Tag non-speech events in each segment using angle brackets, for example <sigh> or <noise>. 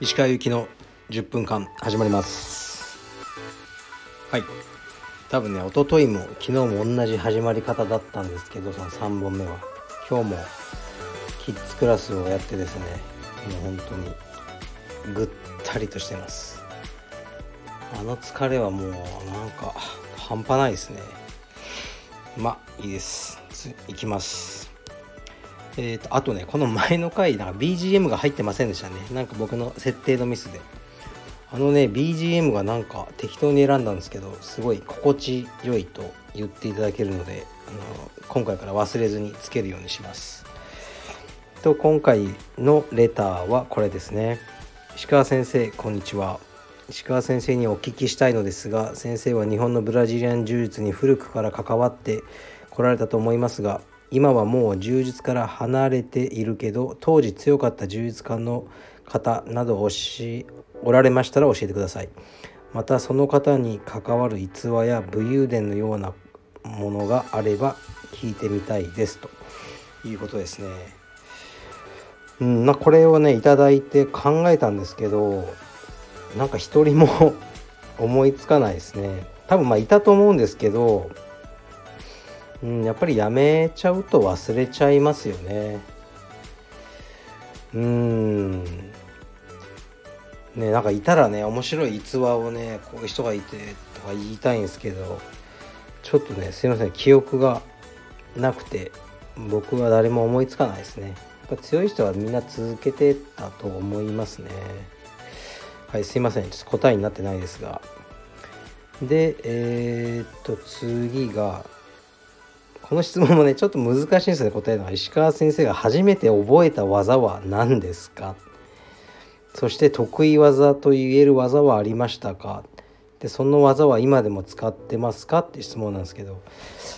石川由紀の10分間始まります。はい。多分ね一昨日も昨日も同じ始まり方だったんですけどその3本目は。今日もキッズクラスをやってですねもう本当にぐったりとしてます。あの疲れはもうなんか半端ないですね。まあいいです。いきます。えーと、あとねこの前の回なんか BGM が入ってませんでしたね。なんか僕の設定のミスで。あのね BGM がなんか適当に選んだんですけどすごい心地よいと言っていただけるのであの今回から忘れずにつけるようにします。と今回のレターはこれですね。石川先生こんにちは。石川先生にお聞きしたいのですが先生は日本のブラジリアン柔術に古くから関わってこられたと思いますが今はもう柔術から離れているけど当時強かった柔術家の方などおしおられましたら教えてください。またその方に関わる逸話や武勇伝のようなものがあれば聞いてみたいですということですね。うんまあこれをね頂いて考えたんですけどなんか一人も <laughs> 思いつかないですね多分まあいたと思うんですけどうん、やっぱりやめちゃうと忘れちゃいますよね。うん。ね、なんかいたらね、面白い逸話をね、こういう人がいてとか言いたいんですけど、ちょっとね、すいません、記憶がなくて、僕は誰も思いつかないですね。やっぱ強い人はみんな続けてたと思いますね。はい、すいません、ちょっと答えになってないですが。で、えー、っと、次が、この質問もねちょっと難しいんですね答えのは石川先生が初めて覚えた技は何ですか？そして得意技と言える技はありましたか？でその技は今でも使ってますか？って質問なんですけど。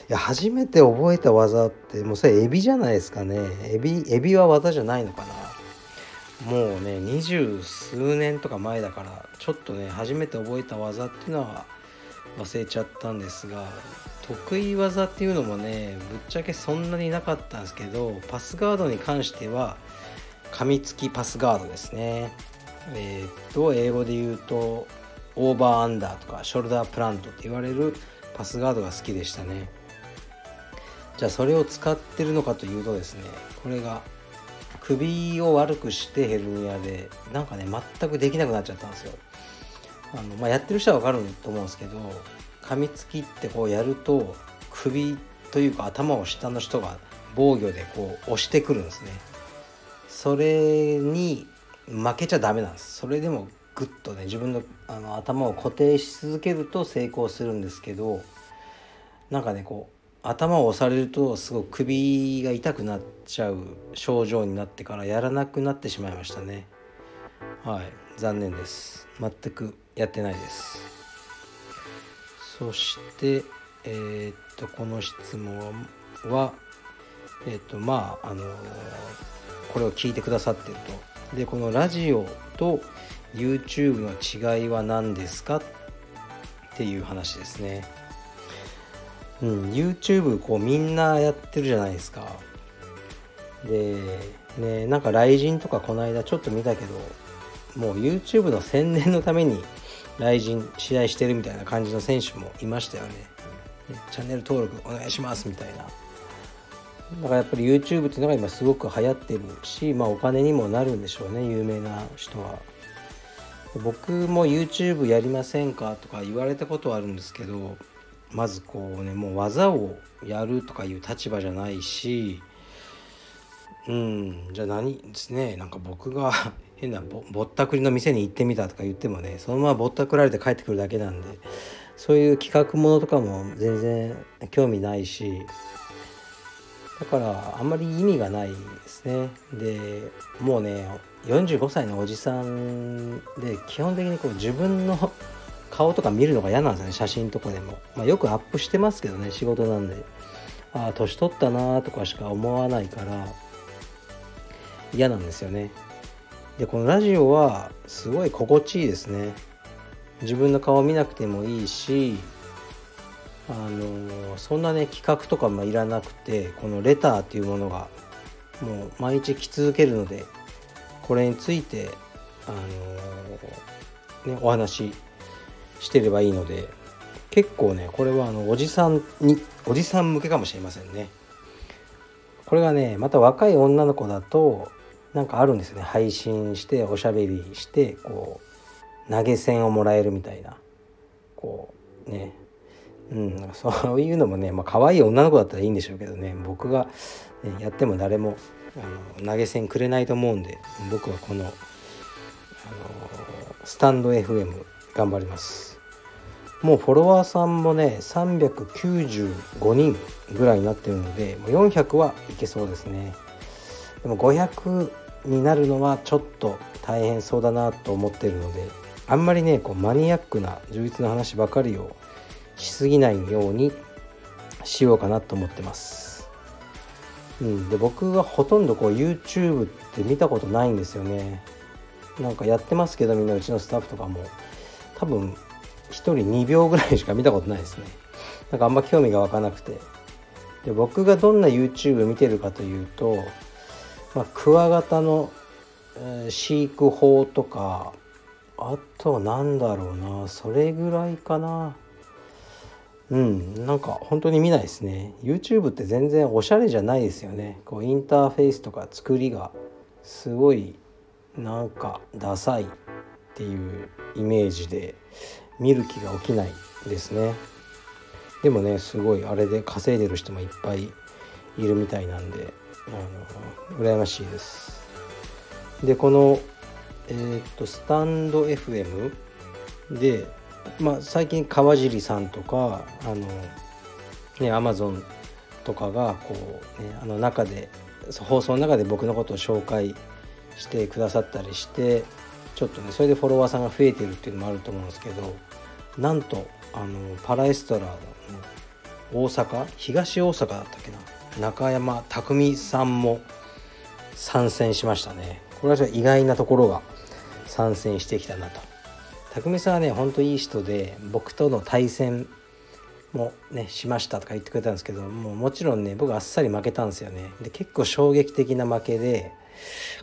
いや初めて覚えた技ってもうそれエビじゃないですかね。エビエビは技じゃないのかな。もうね二十数年とか前だからちょっとね初めて覚えた技っていうのは忘れちゃったんですが得意技っていうのもねぶっちゃけそんなになかったんですけどパスガードに関しては噛みつきパスガードですね。えー、っと英語で言うと over under とか shoulder plant って言われるパスガードが好きでしたね。じゃあそれを使ってるのかというとですねこれが首を悪くしてヘルニアでなんかね全くできなくなっちゃったんですよ。あの、まあ、やってる人は分かると思うんですけど噛みつきってこうやると首というか頭を下の人が防御でこう押してくるんですね。それに負けちゃダメなんです。それでもグッとね自分のあの頭を固定し続けると成功するんですけどなんかねこう頭を押されるとすごく首が痛くなっちゃう症状になってからやらなくなってしまいましたね。はい残念です。全くやってないです。そしてえー、っとこの質問はえー、っとまああのこれを聞いてくださってると。でこのラジオと YouTube の違いは何ですかっていう話ですね。うん YouTube こうみんなやってるじゃないですか。でねなんか雷神とかこの間ちょっと見たけどもう YouTube の宣伝のために来人試合してるみたいな感じの選手もいましたよね。チャンネル登録お願いしますみたいな。だからやっぱり YouTube っていうのが今すごく流行ってるしまあお金にもなるんでしょうね有名な人は。僕も YouTube やりませんかとか言われたことはあるんですけどまずこうねもう技をやるとかいう立場じゃないしうんじゃあ何ですねなんか僕が <laughs> 変なぼったくりの店に行ってみたとか言ってもねそのままぼったくられて帰ってくるだけなんでそういう企画ものとかも全然興味ないしだからあんまり意味がないですね。でもうね45歳のおじさんで基本的にこう自分の顔とか見るのが嫌なんですね写真とかでも、まあ、よくアップしてますけどね仕事なんで。ああ年取ったなとかしか思わないから嫌なんですよね。でこのラジオはすごい心地いいですね。自分の顔見なくてもいいしあのそんなね企画とかもいらなくてこのレターっていうものがもう毎日来続けるのでこれについてあのねお話してればいいので結構ねこれはあのおじさんにおじさん向けかもしれませんね。これがねまた若い女の子だとなんかあるんですよね。配信しておしゃべりしてこう投げ銭をもらえるみたいな。こうね。うんそういうのもねまあ可愛い女の子だったらいいんでしょうけどね。僕が、ね、やっても誰もあの投げ銭くれないと思うんで僕はこのあのスタンド FM 頑張りますもうフォロワーさんもね395人ぐらいになってるのでもう400はいけそうですねでも500になるのはちょっと大変そうだなと思ってるのであんまりねこうマニアックな充実の話ばかりをしすぎないようにしようかなと思ってます。うん、で僕はほとんどこう YouTube って見たことないんですよね。なんかやってますけどみんなうちのスタッフとかも多分1人2秒ぐらいしか見たことないですね。なんかあんま興味が湧かなくて。で僕がどんな YouTube 見てるかというと、まあ、クワガタの、えー、飼育法とかあとなんだろうなそれぐらいかなうんなんか本当に見ないですね YouTube って全然おしゃれじゃないですよねこうインターフェースとか作りがすごいなんかダサいっていうイメージで見る気が起きないですね。でもねすごいあれで稼いでる人もいっぱいいるみたいなんであの羨ましいです。でこのえー、っとスタンド FM でまあ、最近川尻さんとかあのねアマゾンとかがこう、ね、あの中で放送の中で僕のことを紹介してくださったりしてちょっとねそれでフォロワーさんが増えてるっていうのもあると思うんですけどなんとあのパラエストラの大阪東大阪だったっけな中山匠さんも参戦しましたね。これは意外なところが参戦してきたなと。匠さんはねほんといい人で僕との対戦もねしましたとか言ってくれたんですけどもうもちろんね僕あっさり負けたんですよね。で結構衝撃的な負けで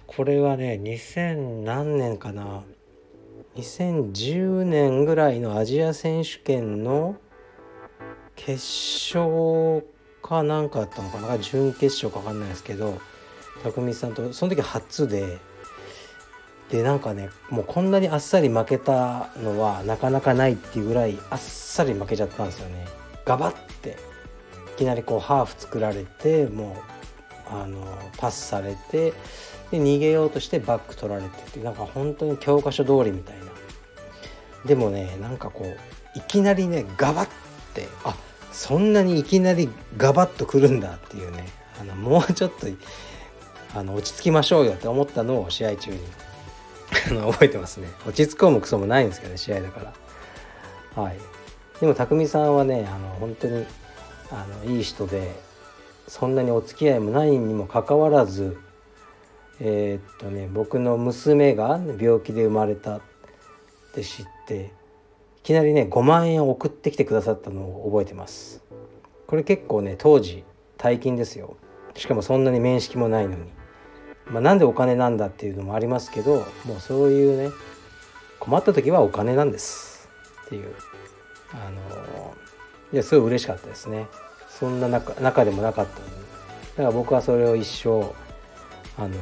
これはね2000何年かな。2010年ぐらいのアジア選手権の決勝かなんかあったのかな。準決勝か分かんないですけど匠さんとその時初で。でなんかねもうこんなにあっさり負けたのはなかなかないっていうぐらいあっさり負けちゃったんですよね。ガバッて。いきなりこうハーフ作られてもうあのパスされてで逃げようとしてバック取られてってなんか本当に教科書通りみたいな。でもねなんかこういきなりねガバッてあそんなにいきなりガバッとくるんだっていうねあのもうちょっとあの落ち着きましょうよって思ったのを試合中に。<laughs> 覚えてますね。落ち着こうもクソもないんですけどね試合だから。はい。でも匠さんはねあの本当にあのいい人でそんなにお付き合いもないにもかかわらずえー、っとね僕の娘が病気で生まれたって知っていきなりね5万円送ってきてくださったのを覚えてます。これ結構ね当時大金ですよ。しかもそんなに面識もないのに。まあ、なんでお金なんだっていうのもありますけどもうそういうね困った時はお金なんですっていう。あのいやすごい嬉しかったですね。そんな中中でもなかったのでだから僕はそれを一生あの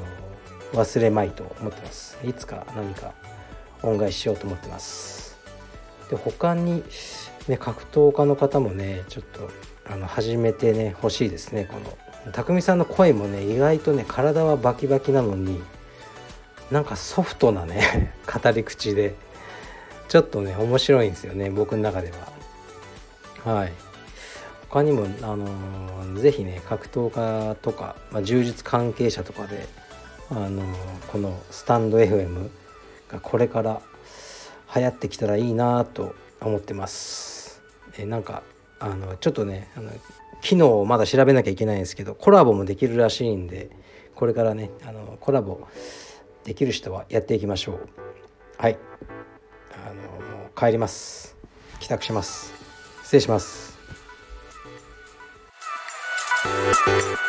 忘れまいと思ってます。いつか何か恩返ししようと思ってます。で他にね格闘家の方もねちょっとあの始めてね欲しいですねこの。匠さんの声もね意外とね体はバキバキなのになんかソフトなね <laughs> 語り口でちょっとね面白いんですよね僕の中では。はい。他にもあのー、ぜひね格闘家とか、まあ、柔術関係者とかであのー、このスタンド FM がこれから流行ってきたらいいなと思ってます。えなんかあのちょっとねあの機能をまだ調べなきゃいけないんですけどコラボもできるらしいんでこれからねあのコラボできる人はやっていきましょう。はい。あのもう帰ります。帰宅します。失礼します。す